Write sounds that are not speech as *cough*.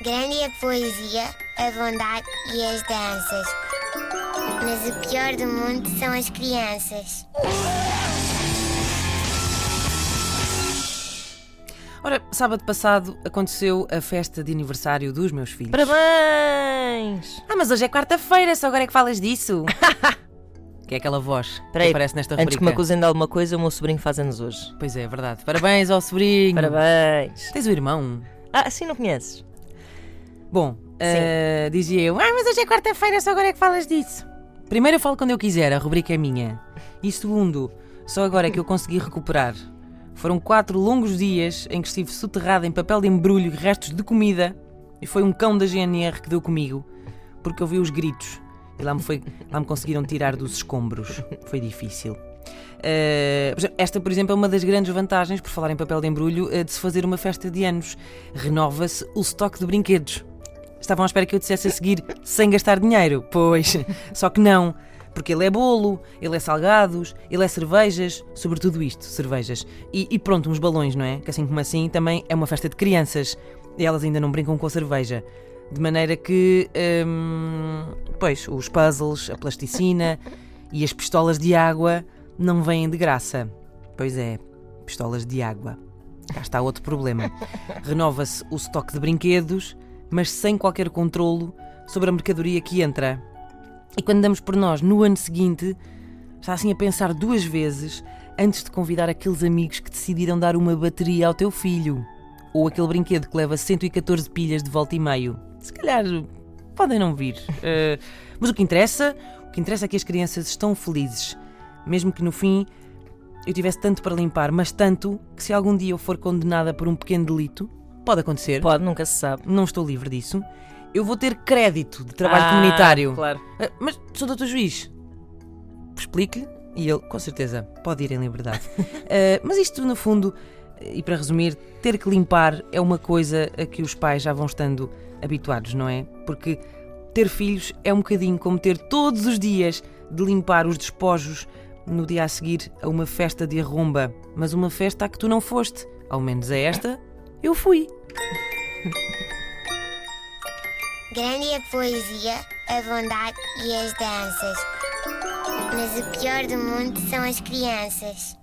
Grande é a poesia, a bondade e as danças. Mas o pior do mundo são as crianças. Ora, sábado passado aconteceu a festa de aniversário dos meus filhos. Parabéns! Ah, mas hoje é quarta-feira, só agora é que falas disso. *laughs* que é aquela voz Peraí, que aparece nesta Antes rubrica. que me acusem de alguma coisa, o meu sobrinho faz anos hoje. Pois é, é verdade. Parabéns ao sobrinho. Parabéns! Tens o irmão? Ah, assim não conheces? Bom, eh, dizia eu, ah, mas hoje é quarta-feira, só agora é que falas disso. Primeiro eu falo quando eu quiser, a rubrica é minha. E segundo, só agora é que eu consegui recuperar. Foram quatro longos dias em que estive soterrado em papel de embrulho e restos de comida. E foi um cão da GNR que deu comigo, porque eu vi os gritos. E lá me, foi, lá me conseguiram tirar dos escombros. Foi difícil. Exemplo, esta, por exemplo, é uma das grandes vantagens, por falar em papel de embrulho, eh, de se fazer uma festa de anos. Renova-se o estoque de brinquedos. Estavam à espera que eu dissesse a seguir sem gastar dinheiro. Pois, só que não. Porque ele é bolo, ele é salgados, ele é cervejas, sobretudo isto, cervejas. E, e pronto, uns balões, não é? Que assim como assim também é uma festa de crianças. E elas ainda não brincam com a cerveja. De maneira que, hum, pois, os puzzles, a plasticina *laughs* e as pistolas de água não vêm de graça. Pois é, pistolas de água. Cá está outro problema. *laughs* Renova-se o estoque de brinquedos, mas sem qualquer controlo sobre a mercadoria que entra. E quando damos por nós no ano seguinte, está assim a pensar duas vezes antes de convidar aqueles amigos que decidiram dar uma bateria ao teu filho. Ou aquele brinquedo que leva 114 pilhas de volta e meio. Se calhar podem não vir. *laughs* Eh, mas o que interessa, o que interessa é que as crianças estão felizes. Mesmo que no fim eu tivesse tanto para limpar, mas tanto que se algum dia eu for condenada por um pequeno delito, pode acontecer, Pode, nunca se sabe. não estou livre disso, eu vou ter crédito de trabalho Ah, comunitário. Claro. Ah, Mas, sou doutor juiz, explique-lhe e ele, com certeza, pode ir em liberdade. Ah, *laughs* mas isto, no fundo, e para resumir, ter que limpar é uma coisa a que os pais já vão estando habituados, não é? Porque ter filhos é um bocadinho como ter todos os dias de limpar os despojos no dia a seguir a uma festa de arromba. Mas uma festa a que tu não foste. Ao menos a esta, eu fui. Grande é a poesia, a bondade e as danças. Mas o pior do mundo são as crianças.